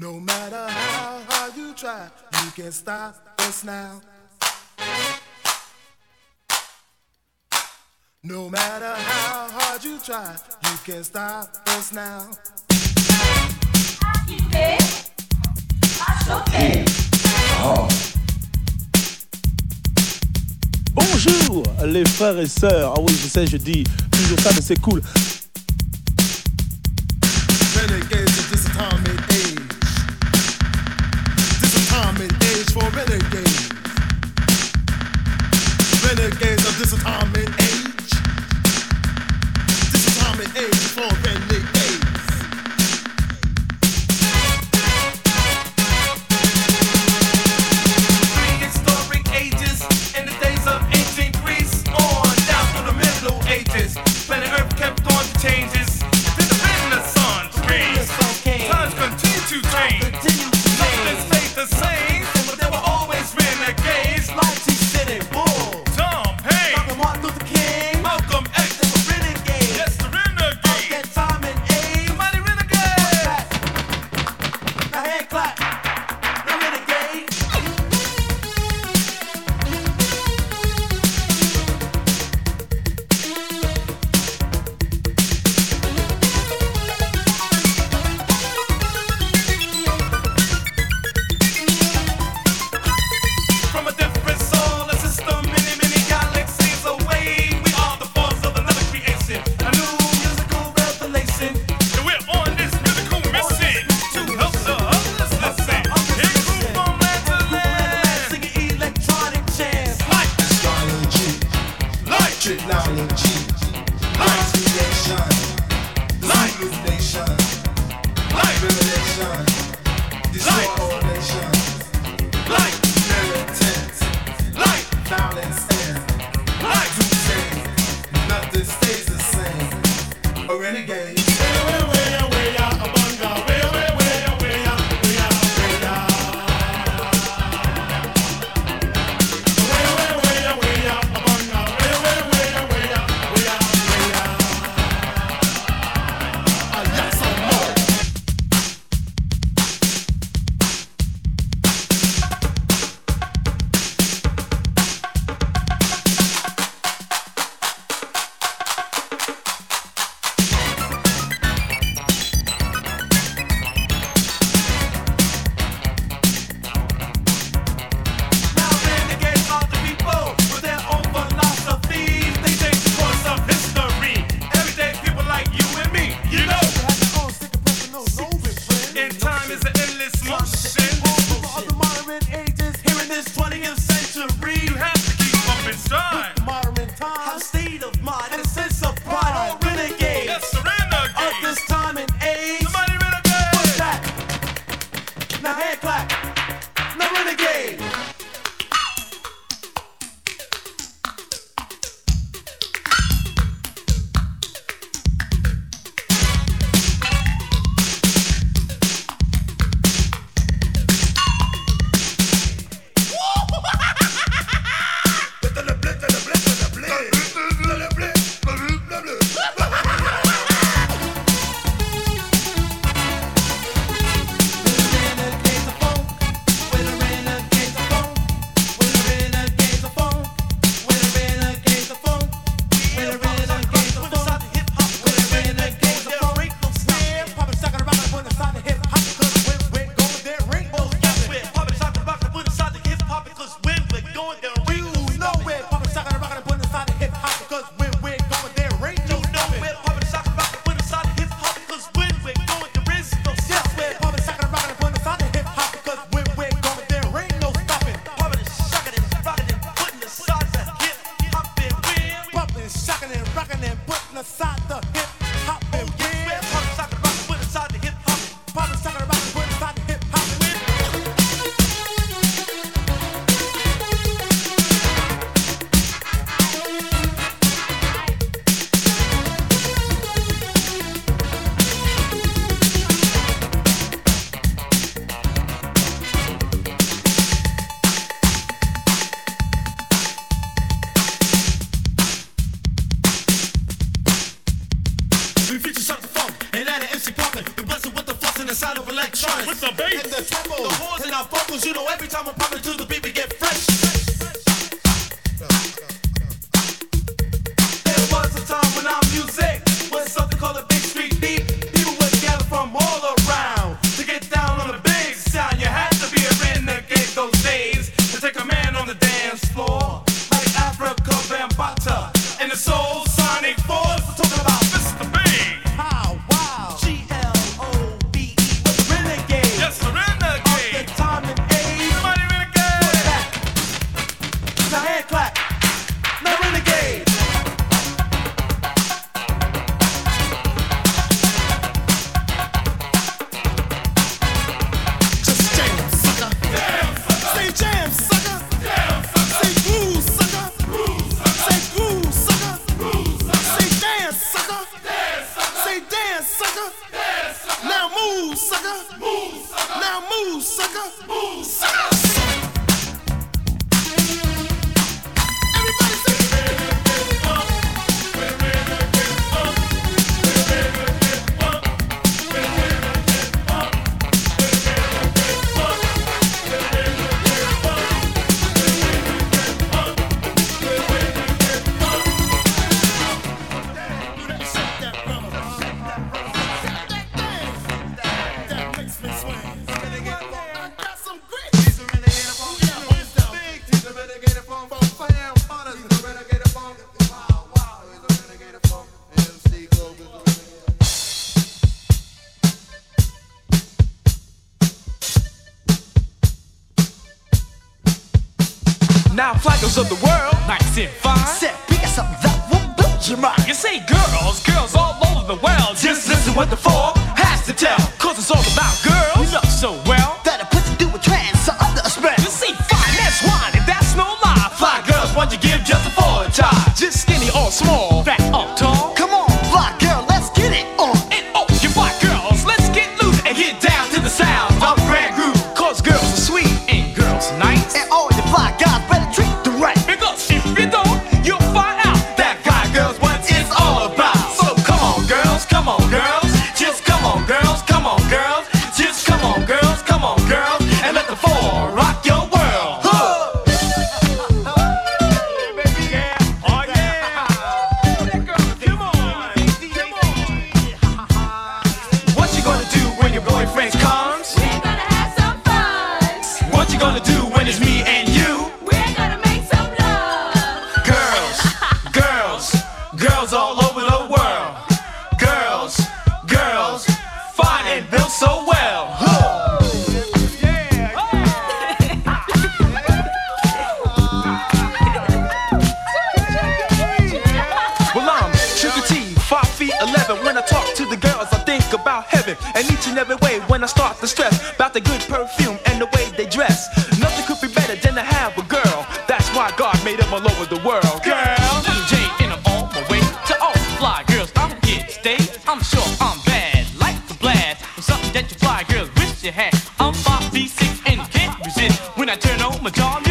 No matter how hard you try, you can't stop us now. No matter how hard you try, you can't stop us now. Hey. Hey. Oh. Bonjour les frères et sœurs. Ah oui, je sais, je dis toujours ça, mais c'est cool. every time I'm popping to the beat, we get fresh. now flaggers of the world. Nice and fine. Said because something that will build your mind. You say, girls, girls all over the world. Just listen what the four has to tell. Cause it's all about girls. You know so well. you had. I'm 5 feet 6 and can't resist when I turn on my jaw.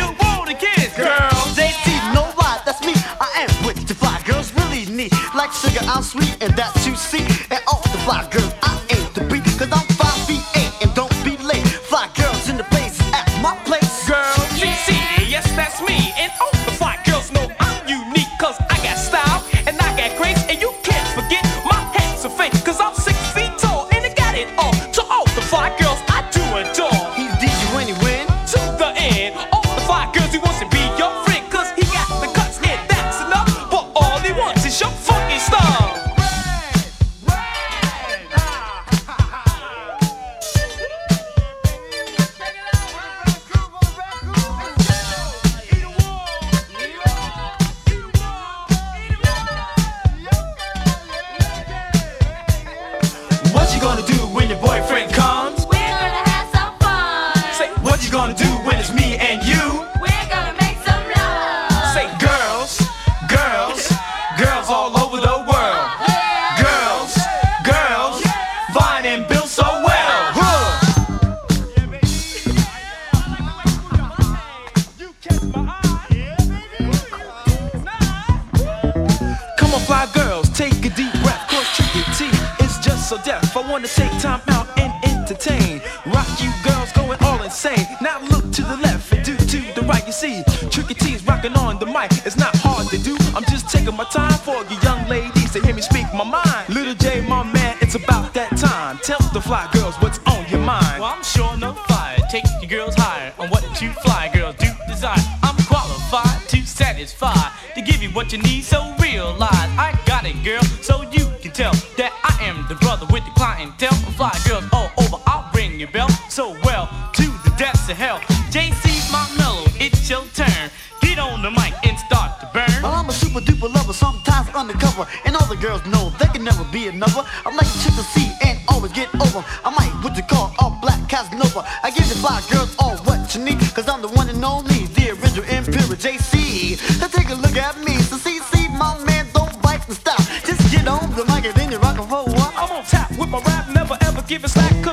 about that time. Tell the fly girls what's on your mind. Well, I'm sure no fire. Take your girls higher on what you fly girls do desire. I'm qualified to satisfy, to give you what you need, so realize I got it, girl, so you can tell that I am the brother with the clientele. Fly girls all over, I'll ring your bell so well to the depths of hell. JC's my mellow, it's your turn. Get on the mic and start to burn. Well, I'm a super duper lover, sometimes undercover, and all the girls know never be another. I like shit to see and always get over. I might what you call all black Casanova. I give the five girls all what you need, cause I'm the one and only, the original imperial JC. Now take a look at me, so see, see, my man don't bite and stop. Just get on the mic and then you rock and roll. I'm on top with my rap, never ever give it slack.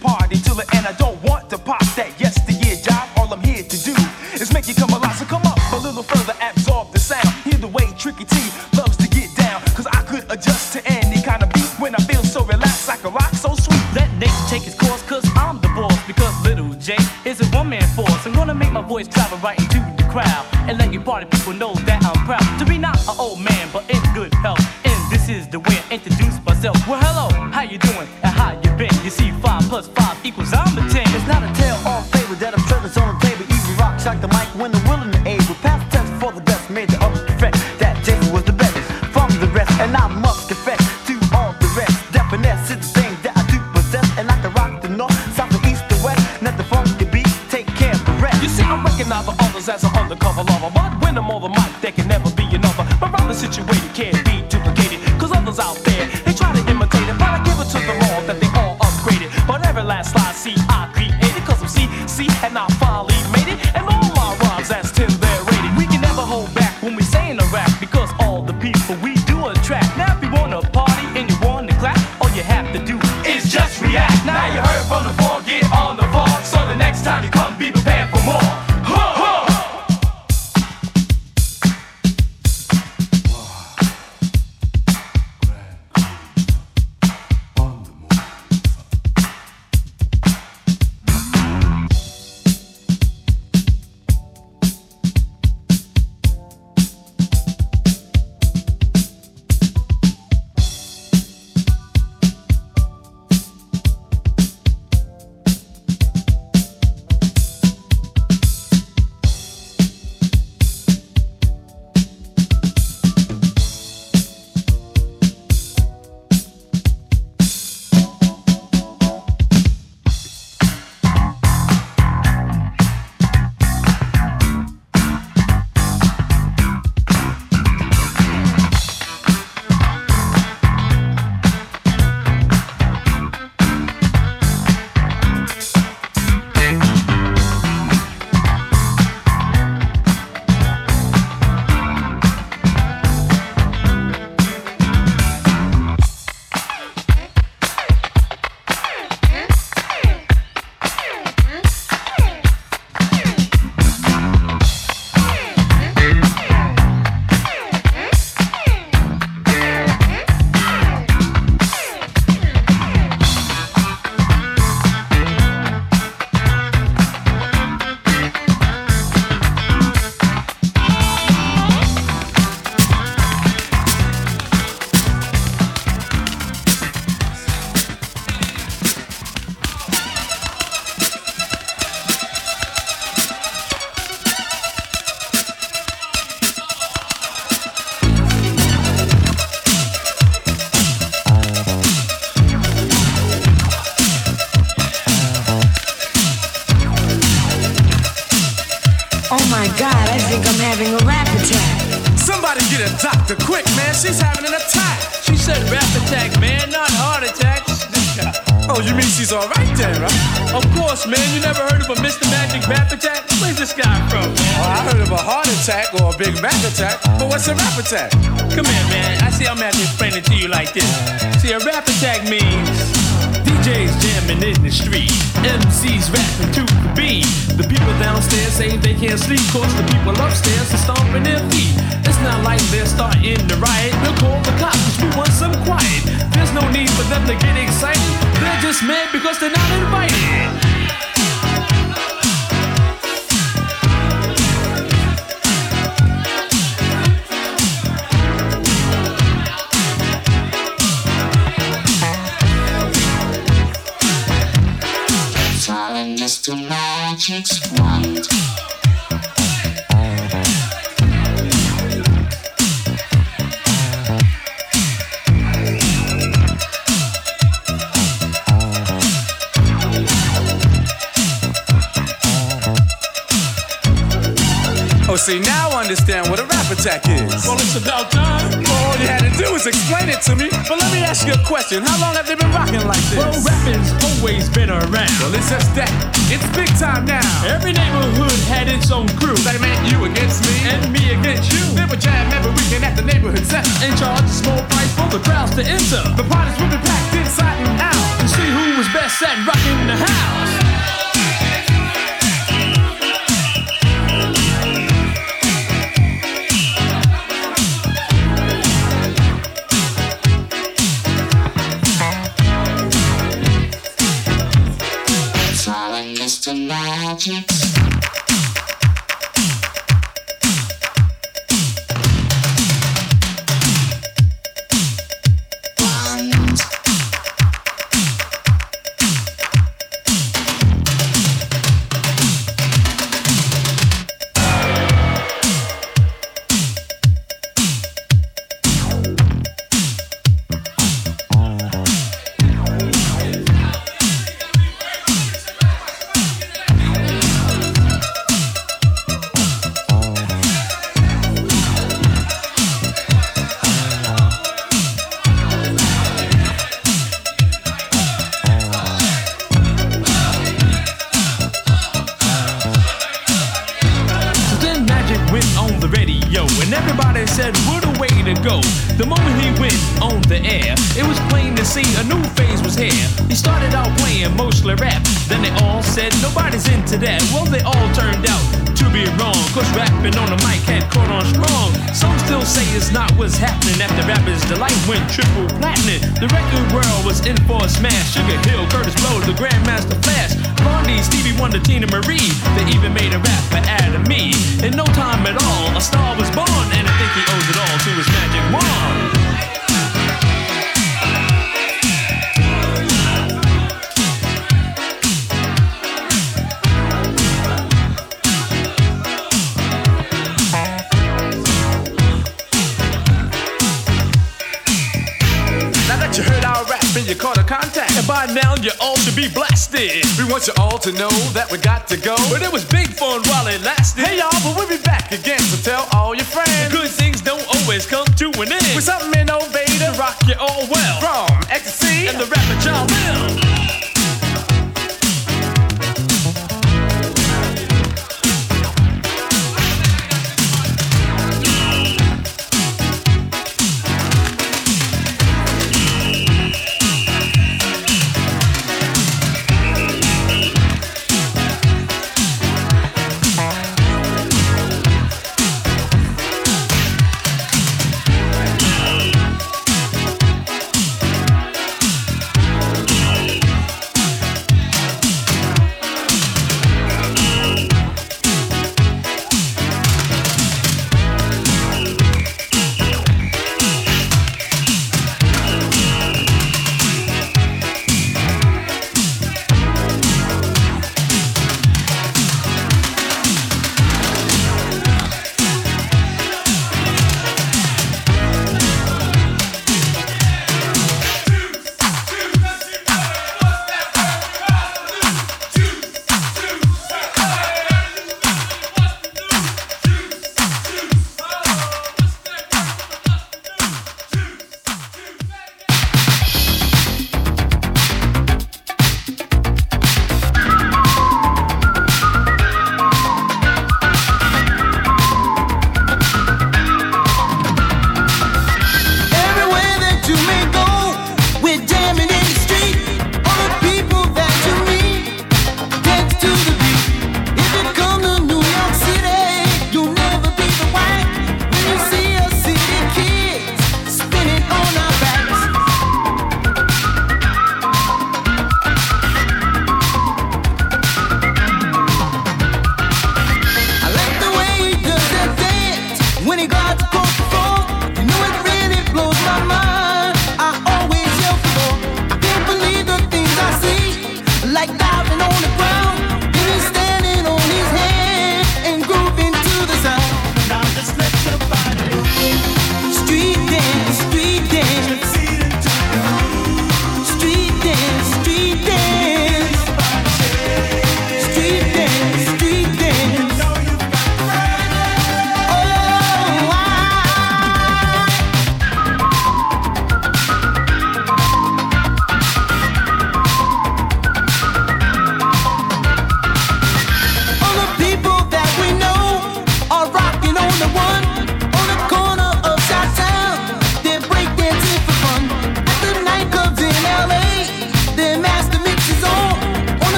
part. Oh my god, I think I'm having a rap attack. Somebody get a doctor quick, man. She's having an attack. She said rap attack, man, not heart attack. Oh, you mean she's alright then, right? Of course, man. You never heard of a Mr. Magic rap attack? Where's this guy from. Oh, I heard of a heart attack or a big rap attack, but what's a rap attack? Come here, man. I see I'm having to explain it to you like this. See, a rap attack means DJs jamming in the street, MCs rapping to the beat. The people downstairs say they can't sleep, cause the people upstairs are stomping their feet. It's not like they're starting to riot, we'll call the cops, we want some quiet. There's no need for them to get excited, they're just mad because they're not invited. Oh, see, now I understand what a rap attack is. Well, it's about time. All you had to do was explain it to me. But let me ask you a question. How long have they been rocking like this? Well, rapping's always been around. Well, it's just that. It's big time now. Every neighborhood had its own crew. They meant you against me. And me against you. They would jam every weekend at the neighborhood center. And charge a small price for the crowds to enter. The parties would be packed inside and out. To see who was best at rocking the house. Should be blasted. We want you all to know that we got to go. But it was big fun while it lasted. Hey y'all, but we'll be back again, so tell all your friends. Good things don't always come to an end. With something innovative, rock you all well. from ecstasy And the rapper Jalil.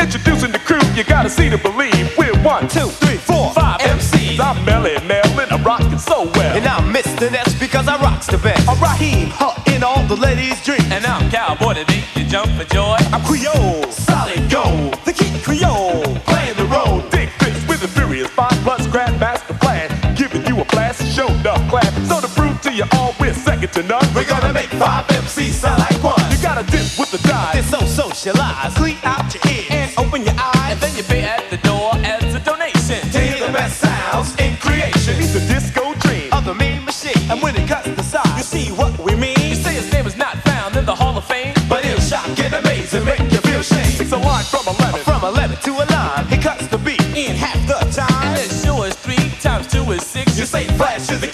Introducing the crew, you gotta see to believe. We're one, two, three, four, five MCs. I'm Melle Mel and I'm rocking so well. And I'm Mr. Ness because I rocks the best. I'm Raheem, huh, in all the ladies' dreams. And I'm cowboy to make you jump for joy. I'm Creole, solid gold. The kid Creole, playing the role. Dick fish with a furious five plus grandmaster Flash. Giving you a blast, show enough class. So the prove to you all second to none, we're gonna make five MCs sound like one. You gotta dip with the dive. It's so socialized. Clean out your ears. And open your eyes. And then you pay at the door as a donation. To hear the best sounds in creation. He's a disco dream. Of the mean machine. And when it cuts the size, you see what we mean. You say his name is not found in the Hall of Fame. But he'll shock and amaze and make you feel shame. It's a line from 11. From 11 to a line, he cuts the beat in half the And time. the show is three times two is six. You say Flash is the the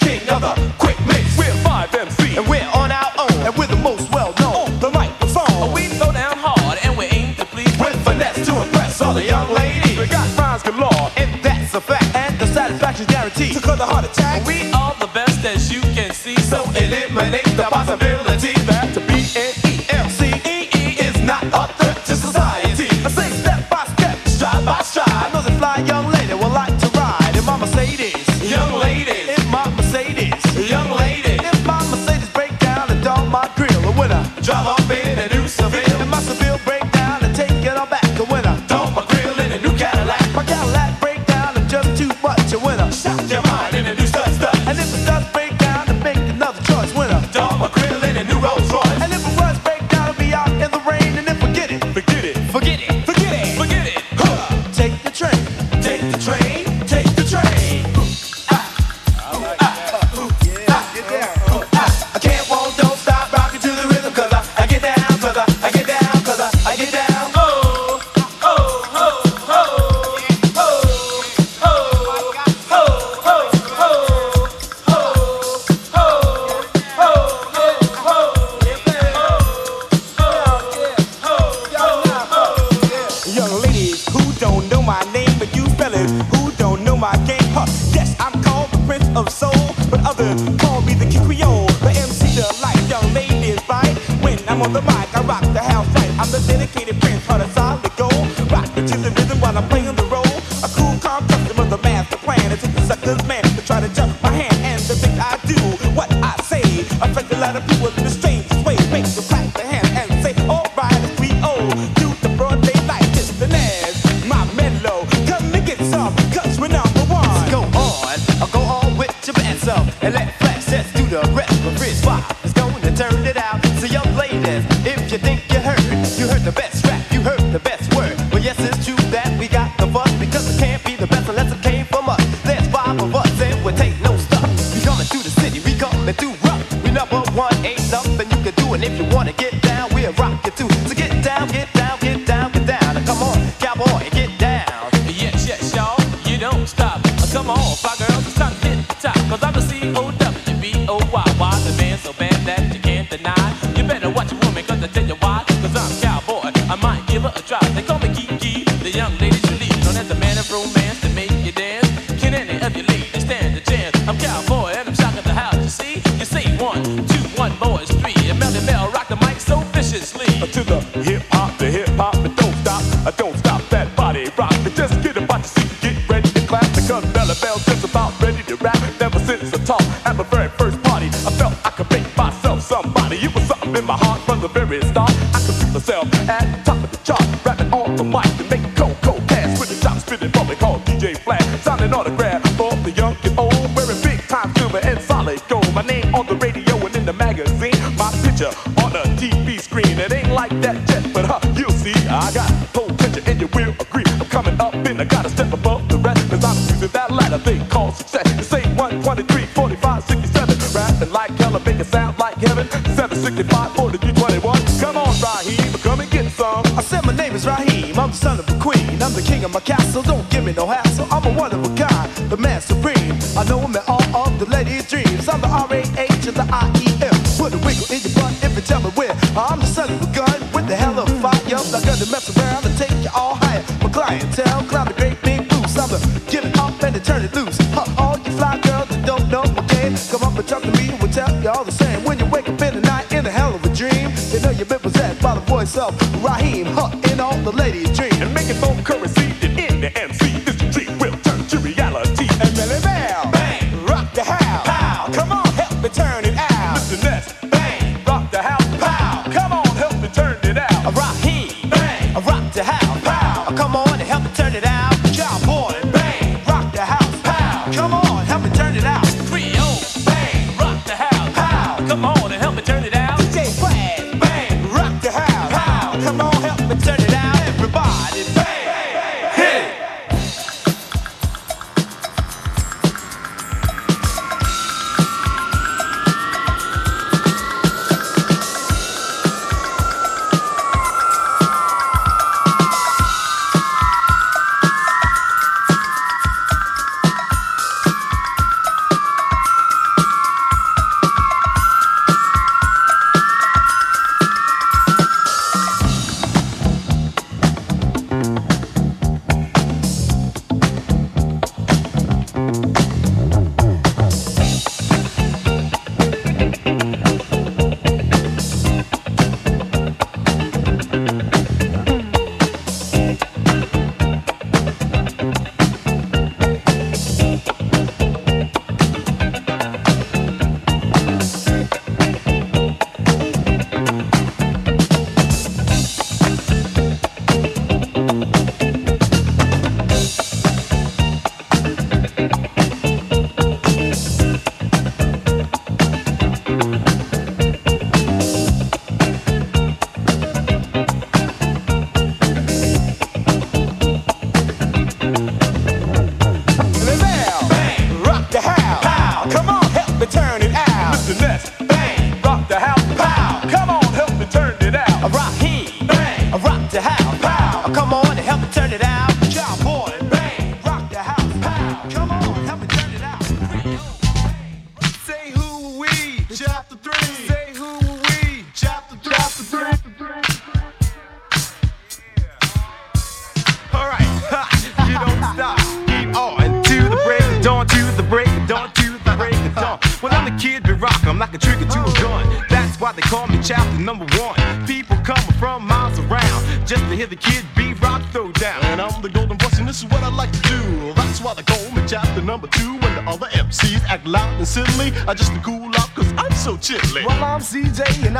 Cause I'm the the ladies' dream and making phone currency.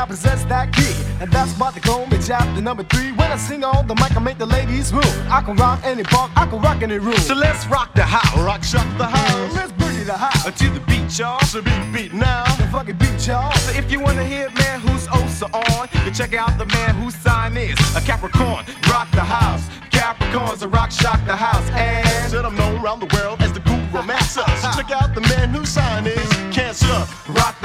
I possess that key. And that's why they call me chapter number three. When I sing on the mic, I make the ladies move. I can rock any park, I can rock any room. So let's rock the house. Rock, shock the house. Let's boogie the house. To the beat, y'all. So beat, beat now. The fucking beat, y'all. So if you wanna hear man who's also on, you check out the man whose sign is a Capricorn. Rock the house. Capricorns a rock, shock the house. And Said I'm known around the world as the cool romancer. So check out the man whose sign is Cancer. rock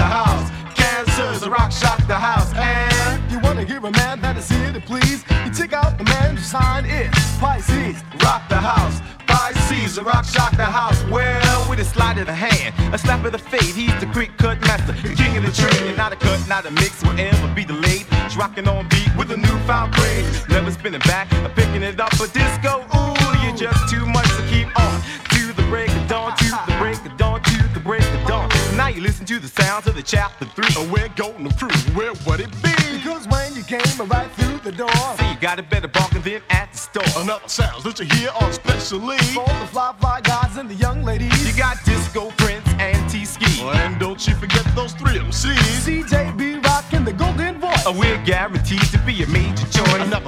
Pisces. rock the house. Pisces, a rock, shock the house. Well, with a slide of the hand, a slap of the face, he's the quick cut master, king of the trade, not a cut, not a mix, will ever be delayed. He's rocking on beat with a newfound craze, never spinning back, or picking it up for disco. Ooh, you're just too much to keep on. To the break of dawn, to the break of dawn, to the break of dawn. Now you listen to the sounds of the chapter three. Oh, we're going to prove where would it be? Because when you came right through the door, got a better bargain than at the store. Another sounds that you hear on specially. for the fly fly guys and the young ladies, You got Disco Prince and T-Ski. Oh, and don't you forget those three MCs. CJB rocking the golden voice. Uh, We're guaranteed to be a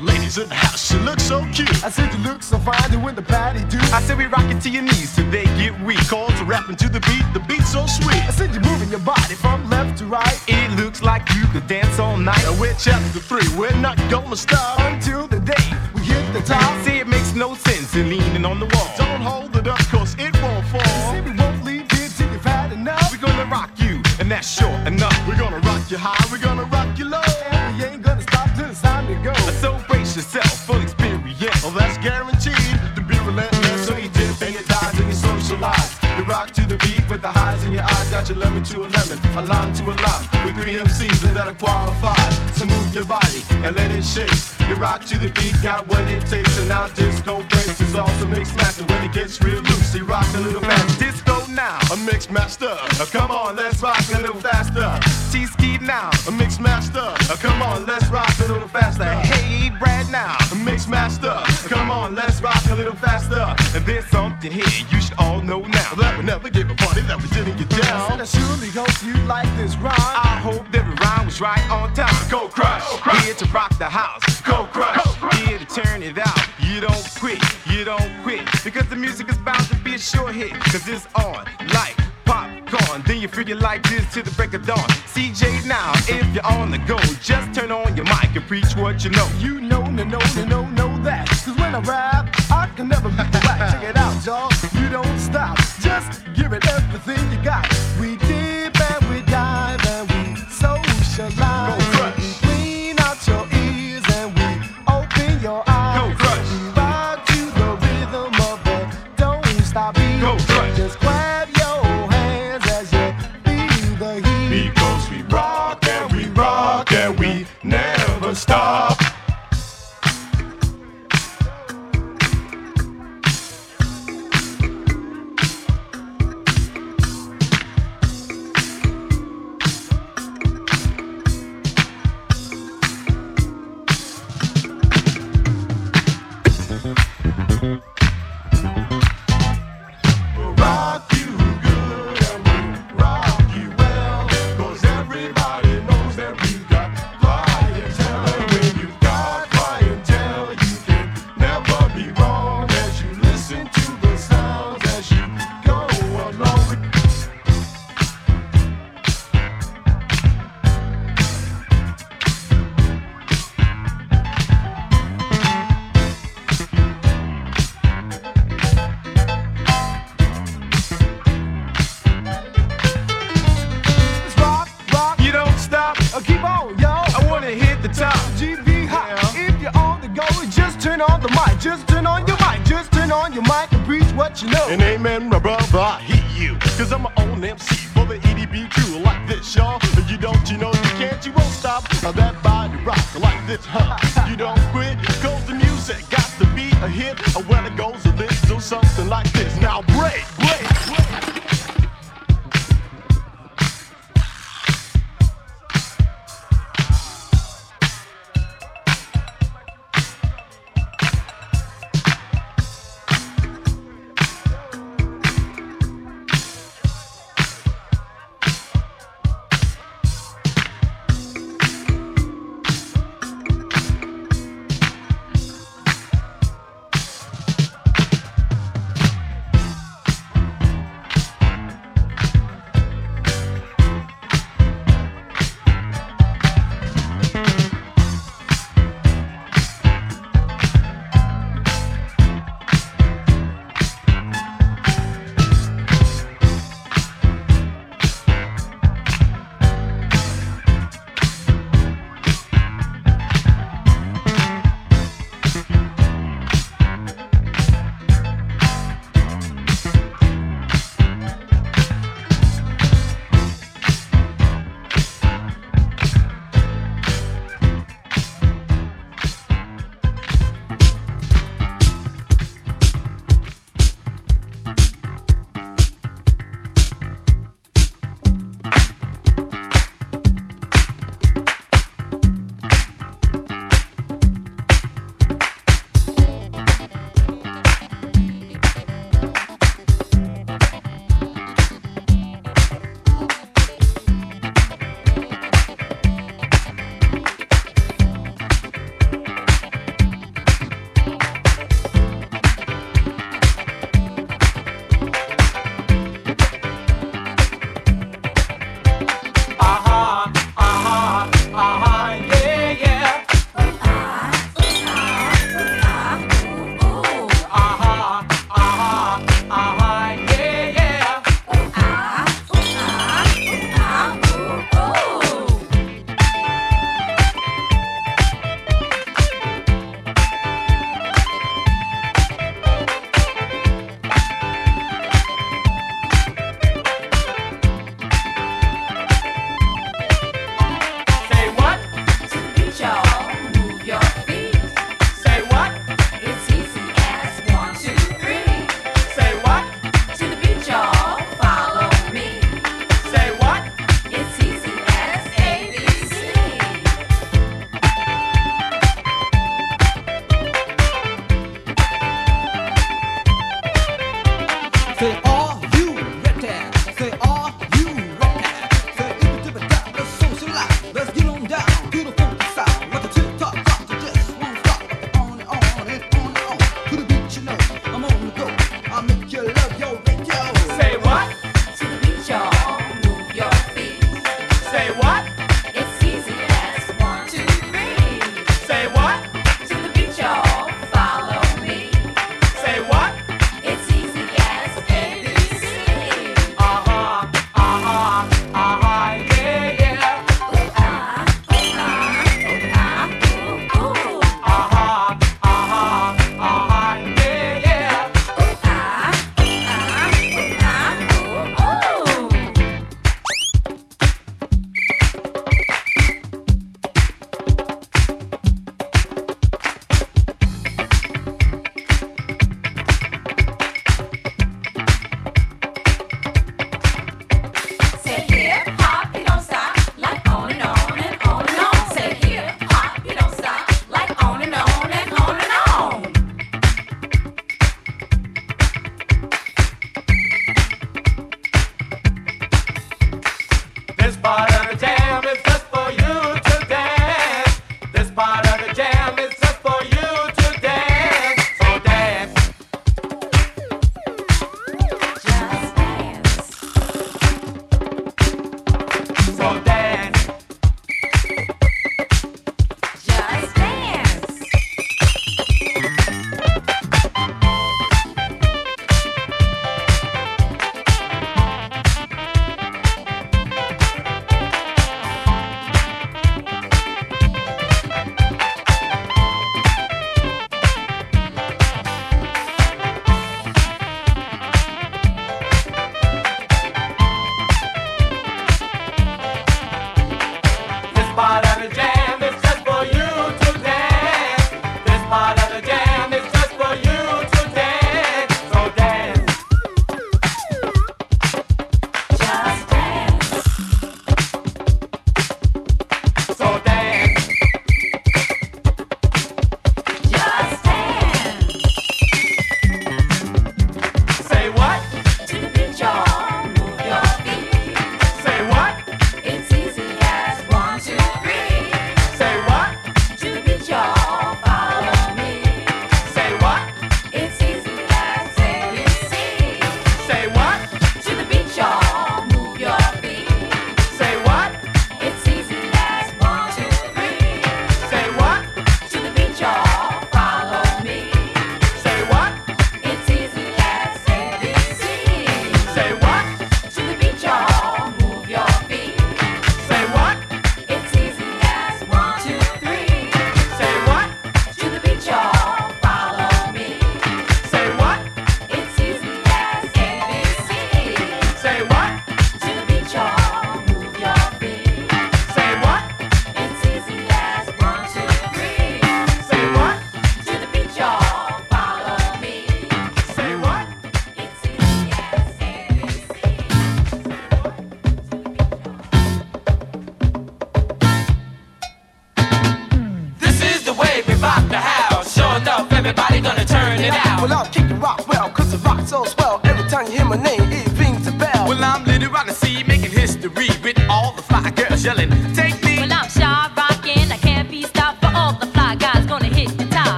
major choice. Ladies in the house, she looks so cute. I said you look so fine doing the patty do. I said we rock it to your knees till they get weak. Calls are rapping to the beat, the beat's so sweet. I said you're moving your body from left to right It looks like you could dance all night. And we're chapter three, we're not gonna stop. until the day we hit the top. See, it makes no sense in leaning on the wall. Don't hold it up, cause it won't fall. See, fall. we won't leave here till you've had enough. We're gonna rock you, and that's sure enough. We're gonna rock you high, we're gonna yourself, full experience. Well, that's guaranteed to be relentless. So you dip and you dive and you socialize. You rock to the beat with the highs in your eyes. Got your lemon to a lemon, a lime to a lime. With three MCs that are qualified. So move your body and let it shake. You rock to the beat, got what it takes. And now disco breaks is also mixed master. When it gets real loose, you rock a little fast. Disco now. A mix master, Uh, come on, let's rock a little faster. T-ski now. a mix master, Uh, come on, let's rock a little faster. Hey, now. Mix master. Come on, let's rock a little faster. And there's something here you should all know now. That we never gave a party that we didn't get And down. I surely hope you like this rhyme. I hope every rhyme was right on time. Go crush, here to rock the house. Go crush, here to turn it out. You don't quit, you don't quit. Because the music is bound to be a sure hit. Cause it's on like popcorn. Then you figure like this till the break of dawn. CJ now, if you're on the go, just turn on your mic and preach what you know. You know, no, no, no, no, that. I rap, on the mic. Just turn on your mic. Just turn on your mic and preach what you know. And amen, my brother, I hear you. Cause I'm my own MC for the EDB crew like this, y'all. You don't, you know, you can't, you won't stop. Now that body rock like this, huh? You don't quit, cause the music got to be a hit. When it goes a little something like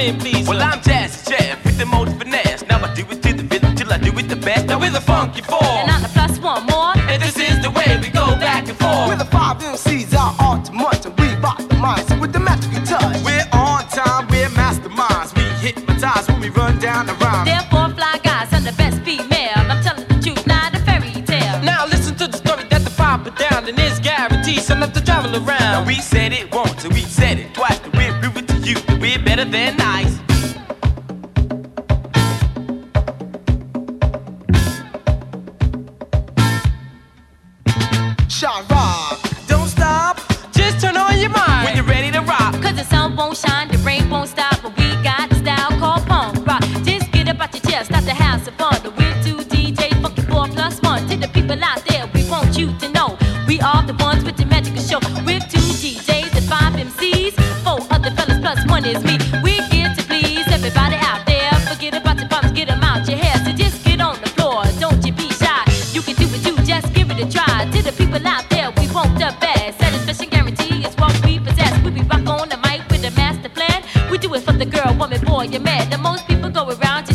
I'm the. Well, I'm Jazzy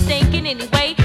thinking anyway.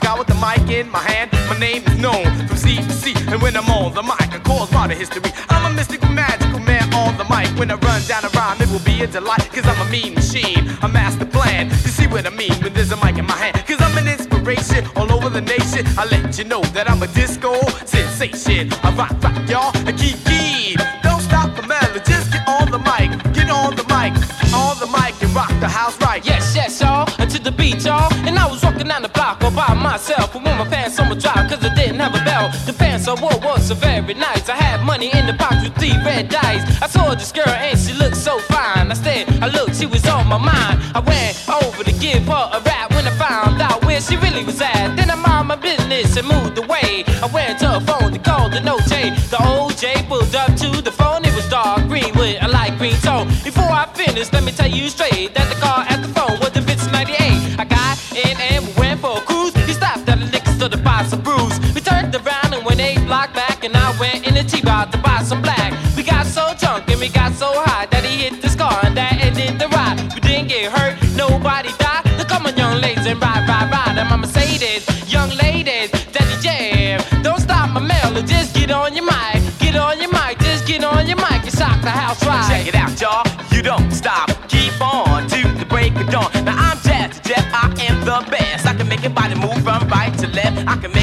Fly with the mic in my hand. My name is known from sea to sea. And when I'm on the mic, I cause modern history. I'm a mystical, magical man on the mic. When I run down a rhyme, it will be a delight. Cause I'm a mean machine, a master plan. You see what I mean when there's a mic in my hand. Cause I'm an inspiration all over the nation. I let you know that I'm a disco sensation. I rock, rock, y'all, and keep keen. Don't stop the melody, just get on the mic. Get on the mic, on the mic, and rock the house right. Yes, yes, y'all, to the beat, y'all. Down the block all by myself. And with my pants on my drop, cause I didn't have a belt. The pants I wore was so very nice. I had money in the box with three red dice. I saw this girl and she looked so fine. I said, I looked, she was on my mind. I went over to give her a rap when I found out where she really was at. Then I mind my business and moved away. I went to her phone to call the OJ. The old J pulled up to the phone, it was dark green with a light green tone. Before I finished, let me tell you straight that the car buy some brews. We turned around and went eight block back, and I went in the T-bar to buy some black. We got so drunk and we got so high that he hit this car and that ended the ride. We didn't get hurt, nobody died. Now come on, young ladies, and ride, ride, ride. I'm a Mercedes, young ladies, daddy jam. Don't stop my melody, just get on your mic, get on your mic, just get on your mic and shock the house right. Check it out, y'all. You don't stop. Keep on to the break of dawn. Now I'm Jazzy Jeff. I am the best. I can make your body move from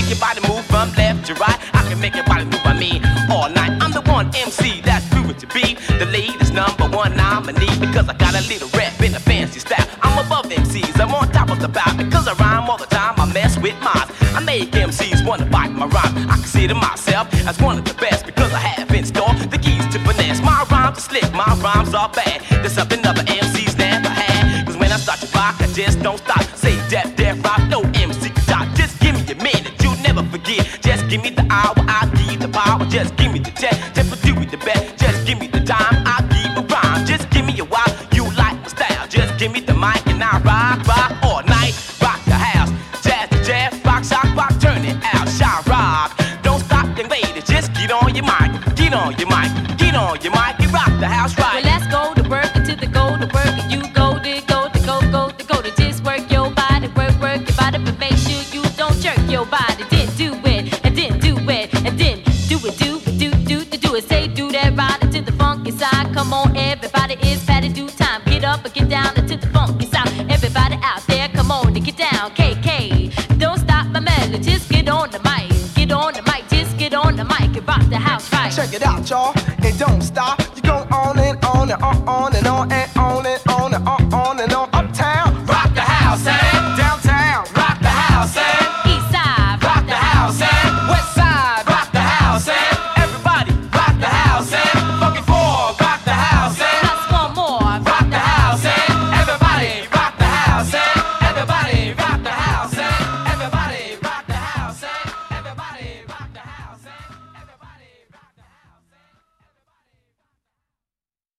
make your body move from left to right. I can make your body move by me all night. I'm the one MC that's proven to be the latest number one nominee because I got a little rap in a fancy style. I'm above MCs. I'm on top of about because I rhyme all the time. I mess with mine. I make MCs wanna bite my rhyme. I consider myself as one of the best